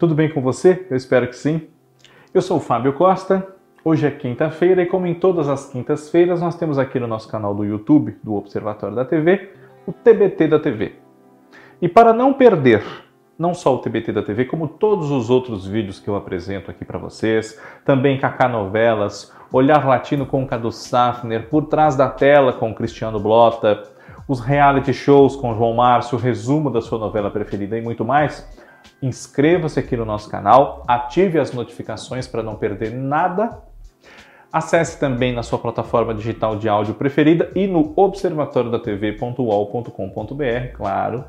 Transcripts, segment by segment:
Tudo bem com você? Eu espero que sim. Eu sou o Fábio Costa. Hoje é quinta-feira e, como em todas as quintas-feiras, nós temos aqui no nosso canal do YouTube, do Observatório da TV, o TBT da TV. E para não perder não só o TBT da TV, como todos os outros vídeos que eu apresento aqui para vocês, também Kaká Novelas, Olhar Latino com Cadu Safner, Por Trás da Tela com Cristiano Blota, os reality shows com João Márcio, o resumo da sua novela preferida e muito mais. Inscreva-se aqui no nosso canal, ative as notificações para não perder nada. Acesse também na sua plataforma digital de áudio preferida e no observatoriodatv.uol.com.br, claro,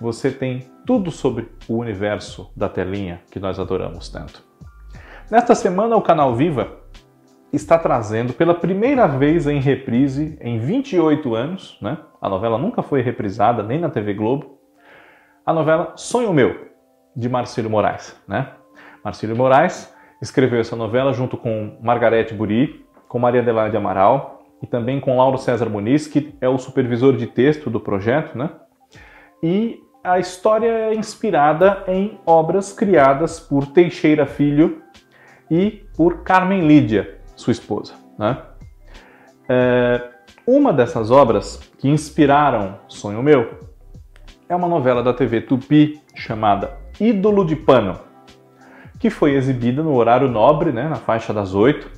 você tem tudo sobre o universo da telinha que nós adoramos tanto. Nesta semana, o canal Viva está trazendo pela primeira vez em reprise em 28 anos, né? A novela nunca foi reprisada nem na TV Globo. A novela Sonho Meu, de Marcílio Moraes, né? Marcílio Moraes escreveu essa novela junto com Margarete Buri, com Maria Adelaide Amaral e também com Lauro César Muniz, que é o supervisor de texto do projeto, né? E a história é inspirada em obras criadas por Teixeira Filho e por Carmen Lídia, sua esposa. Né? É, uma dessas obras que inspiraram Sonho Meu é uma novela da TV Tupi chamada Ídolo de Pano, que foi exibida no horário nobre, né, na faixa das oito,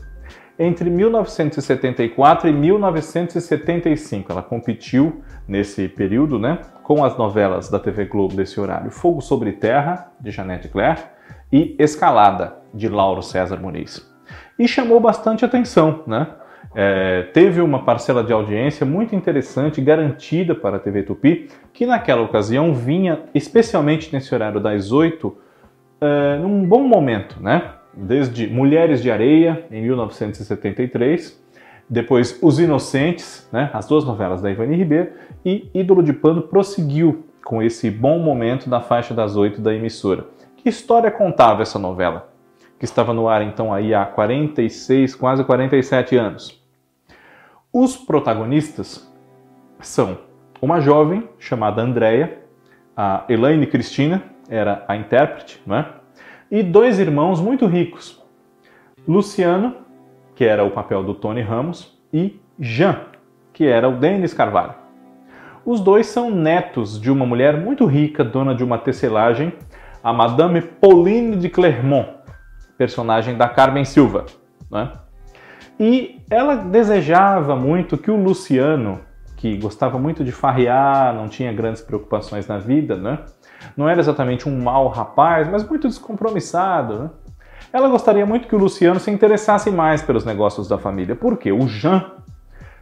entre 1974 e 1975. Ela competiu nesse período né, com as novelas da TV Globo desse horário Fogo sobre Terra, de Janete Claire, e Escalada, de Lauro César Muniz. E chamou bastante atenção, né? É, teve uma parcela de audiência muito interessante, garantida para a TV Tupi, que naquela ocasião vinha, especialmente nesse horário das 8, é, num bom momento, né? Desde Mulheres de Areia, em 1973, depois Os Inocentes, né, as duas novelas da Ivani Ribeiro, e Ídolo de Pano prosseguiu com esse bom momento da faixa das oito da emissora. Que história contava essa novela? Que estava no ar então aí há 46, quase 47 anos. Os protagonistas são uma jovem chamada Andrea, a Elaine Cristina era a intérprete, não é? e dois irmãos muito ricos, Luciano que era o papel do Tony Ramos, e Jean, que era o Denis Carvalho. Os dois são netos de uma mulher muito rica, dona de uma tecelagem, a Madame Pauline de Clermont, personagem da Carmen Silva. Né? E ela desejava muito que o Luciano, que gostava muito de farrear, não tinha grandes preocupações na vida, né? não era exatamente um mau rapaz, mas muito descompromissado, né? Ela gostaria muito que o Luciano se interessasse mais pelos negócios da família. Por quê? O Jean,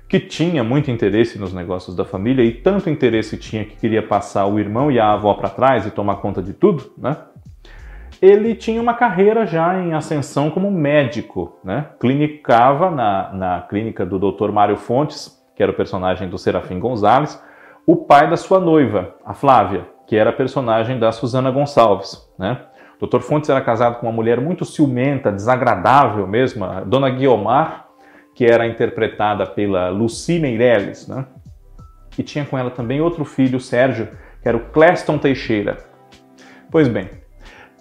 que tinha muito interesse nos negócios da família e tanto interesse tinha que queria passar o irmão e a avó para trás e tomar conta de tudo, né? Ele tinha uma carreira já em ascensão como médico, né? Clinicava na, na clínica do Dr. Mário Fontes, que era o personagem do Serafim Gonzalez, o pai da sua noiva, a Flávia, que era a personagem da Susana Gonçalves, né? Dr. Fontes era casado com uma mulher muito ciumenta, desagradável mesmo, a Dona Guiomar, que era interpretada pela Lucy Meirelles, né? E tinha com ela também outro filho, Sérgio, que era o Cleston Teixeira. Pois bem,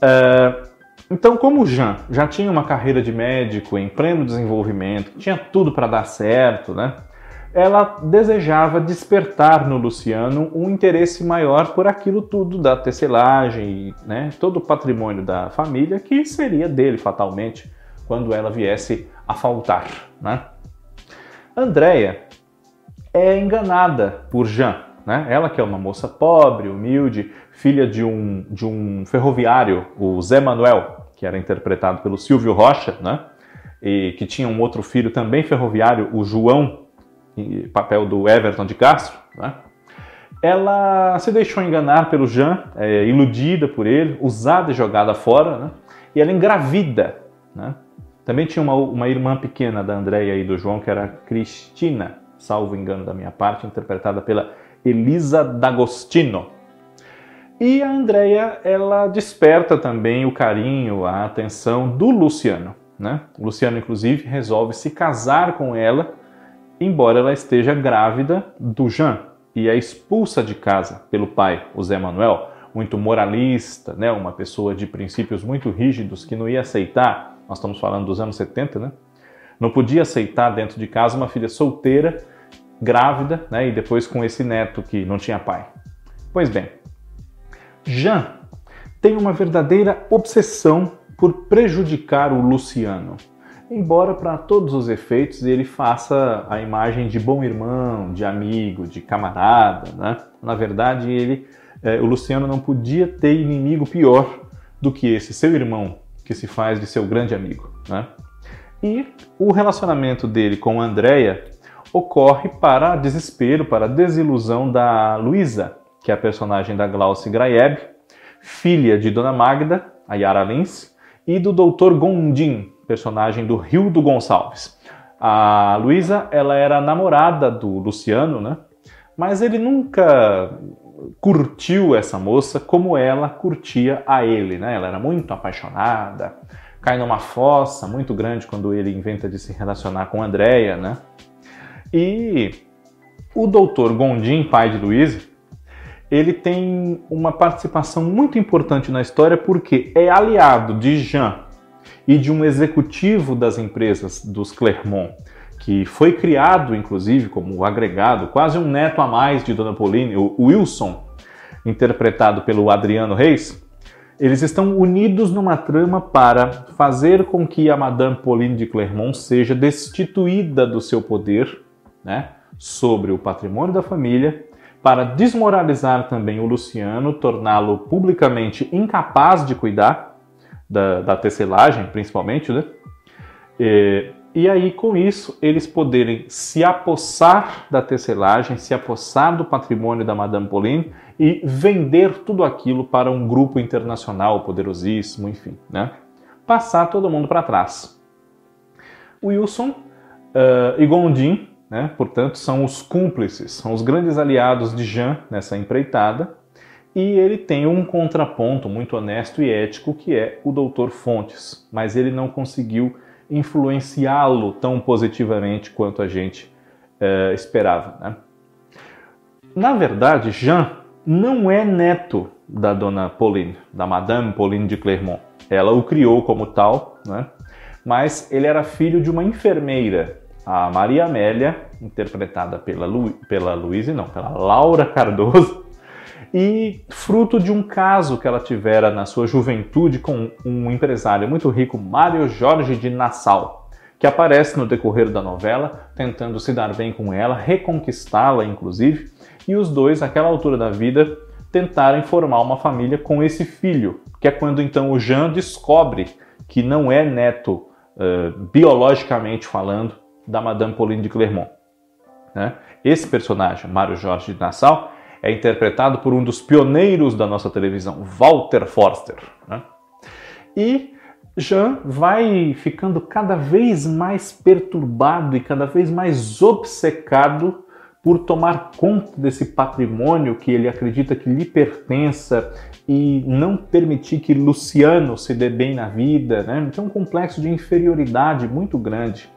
uh, então como Jean já tinha uma carreira de médico em pleno desenvolvimento, tinha tudo para dar certo, né? ela desejava despertar no Luciano um interesse maior por aquilo tudo da tecelagem, né, todo o patrimônio da família que seria dele fatalmente quando ela viesse a faltar. Né? Andréia é enganada por Jean, né? ela que é uma moça pobre, humilde, filha de um, de um ferroviário, o Zé Manuel, que era interpretado pelo Silvio Rocha, né? e que tinha um outro filho também ferroviário, o João papel do Everton de Castro, né? ela se deixou enganar pelo Jean, é, iludida por ele, usada e jogada fora, né? e ela engravida. Né? Também tinha uma, uma irmã pequena da Andréia e do João, que era Cristina, salvo engano da minha parte, interpretada pela Elisa D'Agostino. E a Andréia, ela desperta também o carinho, a atenção do Luciano. Né? O Luciano, inclusive, resolve se casar com ela embora ela esteja grávida do Jean e é expulsa de casa pelo pai, o Zé Manuel, muito moralista, né? uma pessoa de princípios muito rígidos que não ia aceitar, nós estamos falando dos anos 70, né? não podia aceitar dentro de casa uma filha solteira, grávida, né? e depois com esse neto que não tinha pai. Pois bem, Jean tem uma verdadeira obsessão por prejudicar o Luciano embora para todos os efeitos ele faça a imagem de bom irmão, de amigo, de camarada, né? Na verdade, ele, é, o Luciano não podia ter inimigo pior do que esse seu irmão, que se faz de seu grande amigo, né? E o relacionamento dele com a Andrea ocorre para desespero, para desilusão da Luísa, que é a personagem da Glauce Graeb, filha de Dona Magda, a Yara Lins, e do Dr. Gondim, personagem do Rildo Gonçalves. A Luísa, ela era namorada do Luciano, né? Mas ele nunca curtiu essa moça como ela curtia a ele, né? Ela era muito apaixonada, cai numa fossa muito grande quando ele inventa de se relacionar com Andréia, né? E o doutor Gondim, pai de Luísa, ele tem uma participação muito importante na história porque é aliado de Jean e de um executivo das empresas dos Clermont, que foi criado, inclusive, como agregado, quase um neto a mais de Dona Pauline, o Wilson, interpretado pelo Adriano Reis, eles estão unidos numa trama para fazer com que a Madame Pauline de Clermont seja destituída do seu poder né, sobre o patrimônio da família, para desmoralizar também o Luciano, torná-lo publicamente incapaz de cuidar da, da tecelagem, principalmente, né? E, e aí, com isso, eles poderem se apossar da tecelagem, se apossar do patrimônio da Madame Pauline e vender tudo aquilo para um grupo internacional poderosíssimo, enfim, né? Passar todo mundo para trás. Wilson uh, e Gondim, né, portanto, são os cúmplices, são os grandes aliados de Jean nessa empreitada, e ele tem um contraponto muito honesto e ético que é o Dr. Fontes, mas ele não conseguiu influenciá-lo tão positivamente quanto a gente uh, esperava. Né? Na verdade, Jean não é neto da dona Pauline, da Madame Pauline de Clermont. Ela o criou como tal, né? mas ele era filho de uma enfermeira, a Maria Amélia, interpretada pela, Lu... pela Luísa, não, pela Laura Cardoso, e fruto de um caso que ela tivera na sua juventude com um empresário muito rico, Mário Jorge de Nassau, que aparece no decorrer da novela, tentando se dar bem com ela, reconquistá-la inclusive, e os dois, naquela altura da vida, tentarem formar uma família com esse filho, que é quando então o Jean descobre que não é neto, uh, biologicamente falando, da Madame Pauline de Clermont. Né? Esse personagem, Mário Jorge de Nassau, é interpretado por um dos pioneiros da nossa televisão, Walter Forster. Né? E Jean vai ficando cada vez mais perturbado e cada vez mais obcecado por tomar conta desse patrimônio que ele acredita que lhe pertença e não permitir que Luciano se dê bem na vida. Né? Tem um complexo de inferioridade muito grande.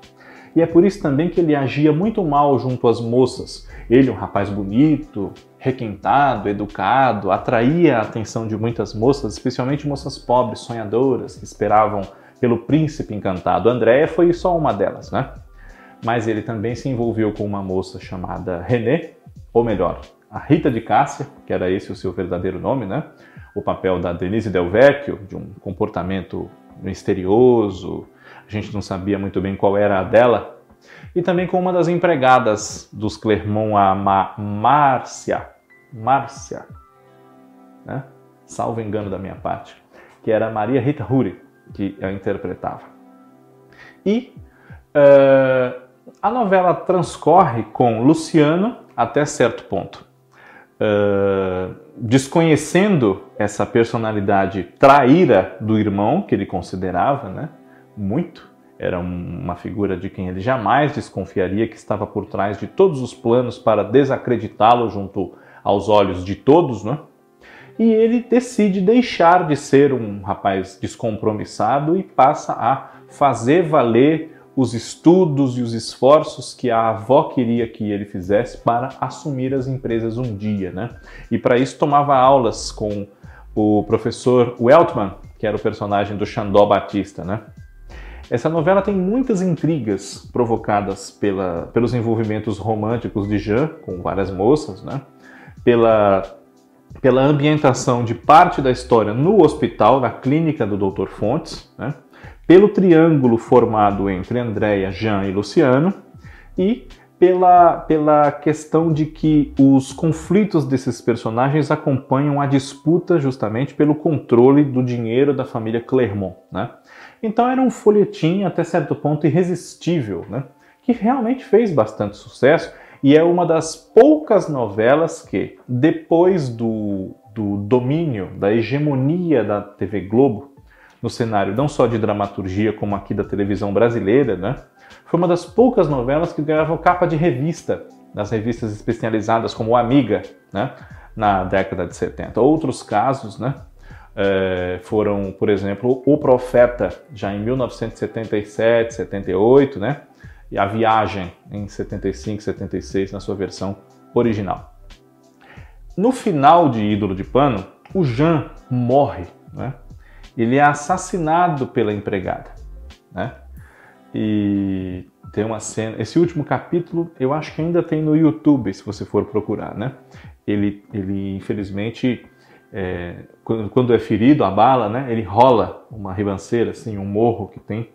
E é por isso também que ele agia muito mal junto às moças. Ele, um rapaz bonito, requintado, educado, atraía a atenção de muitas moças, especialmente moças pobres, sonhadoras, que esperavam pelo príncipe encantado. Andréia foi só uma delas, né? Mas ele também se envolveu com uma moça chamada René, ou melhor, a Rita de Cássia, que era esse o seu verdadeiro nome, né? O papel da Denise Del Vecchio, de um comportamento misterioso, a gente não sabia muito bem qual era a dela, e também com uma das empregadas dos Clermont, a Ma Márcia, Márcia, né? salvo engano da minha parte, que era Maria Rita Ruri, que a interpretava. E uh, a novela transcorre com Luciano até certo ponto. Uh, desconhecendo essa personalidade traíra do irmão, que ele considerava né, muito, era uma figura de quem ele jamais desconfiaria que estava por trás de todos os planos para desacreditá-lo junto aos olhos de todos, né? E ele decide deixar de ser um rapaz descompromissado e passa a fazer valer os estudos e os esforços que a avó queria que ele fizesse para assumir as empresas um dia, né? E para isso tomava aulas com o professor Weltman, que era o personagem do Xandó Batista, né? Essa novela tem muitas intrigas provocadas pela, pelos envolvimentos românticos de Jean com várias moças, né? Pela, pela ambientação de parte da história no hospital, na clínica do Dr. Fontes, né? Pelo triângulo formado entre Andréia, Jean e Luciano e pela, pela questão de que os conflitos desses personagens acompanham a disputa justamente pelo controle do dinheiro da família Clermont, né? Então era um folhetim até certo ponto irresistível, né? que realmente fez bastante sucesso e é uma das poucas novelas que, depois do, do domínio, da hegemonia da TV Globo no cenário não só de dramaturgia como aqui da televisão brasileira, né? foi uma das poucas novelas que ganhavam capa de revista nas revistas especializadas como Amiga, né? na década de 70. Outros casos, né? É, foram, por exemplo, O Profeta, já em 1977, 78, né? E A Viagem, em 75, 76, na sua versão original. No final de Ídolo de Pano, o Jean morre, né? Ele é assassinado pela empregada, né? E tem uma cena. Esse último capítulo eu acho que ainda tem no YouTube, se você for procurar, né? Ele, ele infelizmente é, quando é ferido a bala, né, ele rola uma ribanceira, assim, um morro que tem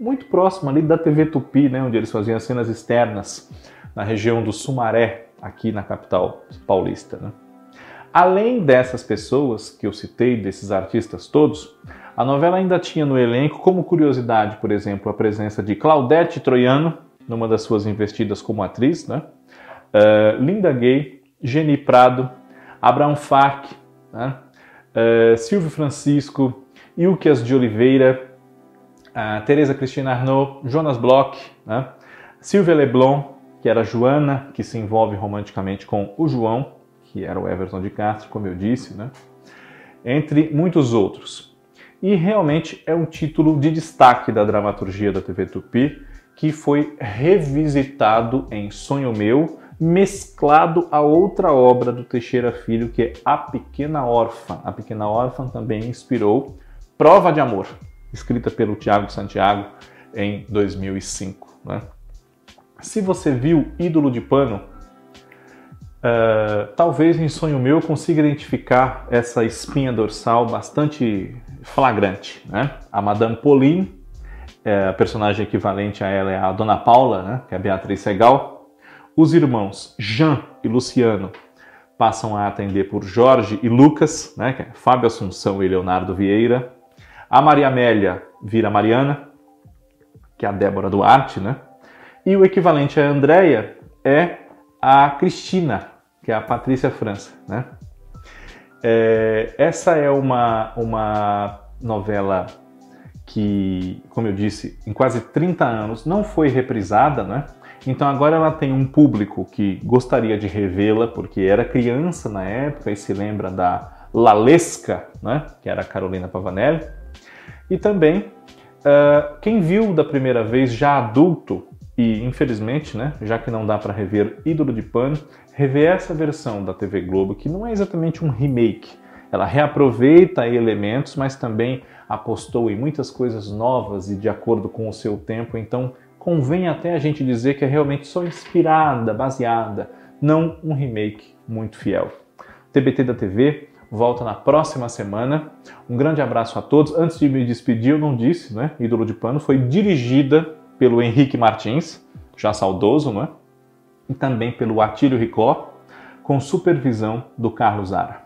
muito próximo ali da TV Tupi, né, onde eles faziam as cenas externas na região do Sumaré, aqui na capital paulista. Né. Além dessas pessoas que eu citei, desses artistas todos, a novela ainda tinha no elenco, como curiosidade, por exemplo, a presença de Claudete Troiano, numa das suas investidas como atriz, né? Uh, Linda Gay, Geni Prado, Abraão Farc, né? uh, Silvio Francisco, Ilquias de Oliveira, uh, Tereza Cristina Arnaud, Jonas Bloch, né? Silvia Leblon, que era Joana, que se envolve romanticamente com o João, que era o Everton de Castro, como eu disse, né? entre muitos outros. E realmente é um título de destaque da dramaturgia da TV Tupi, que foi revisitado em Sonho Meu, mesclado a outra obra do Teixeira Filho, que é A Pequena Órfã. A Pequena Órfã também inspirou Prova de Amor, escrita pelo Tiago Santiago em 2005. Né? Se você viu Ídolo de Pano, uh, talvez em sonho meu consiga identificar essa espinha dorsal bastante flagrante. Né? A Madame Pauline, é, a personagem equivalente a ela é a Dona Paula, né? que é a Beatriz Segal, os irmãos Jean e Luciano passam a atender por Jorge e Lucas, né, é Fábio Assunção e Leonardo Vieira. A Maria Amélia vira Mariana, que é a Débora Duarte, né? E o equivalente a Andréia é a Cristina, que é a Patrícia França, né? É, essa é uma, uma novela que, como eu disse, em quase 30 anos não foi reprisada, né? Então agora ela tem um público que gostaria de revê-la, porque era criança na época e se lembra da Lalesca, né? que era a Carolina Pavanelli. E também uh, quem viu da primeira vez já adulto, e infelizmente, né, já que não dá para rever Ídolo de Pano, rever essa versão da TV Globo, que não é exatamente um remake. Ela reaproveita elementos, mas também apostou em muitas coisas novas e de acordo com o seu tempo, então convém até a gente dizer que é realmente só inspirada, baseada, não um remake muito fiel. O TBT da TV volta na próxima semana. Um grande abraço a todos. Antes de me despedir, eu não disse, né? Ídolo de Pano foi dirigida pelo Henrique Martins, já saudoso, não é? E também pelo Atílio Ricó, com supervisão do Carlos Ara.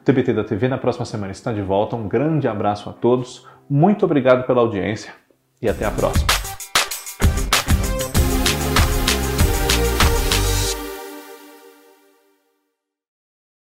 O TBT da TV na próxima semana está de volta. Um grande abraço a todos. Muito obrigado pela audiência e até a próxima.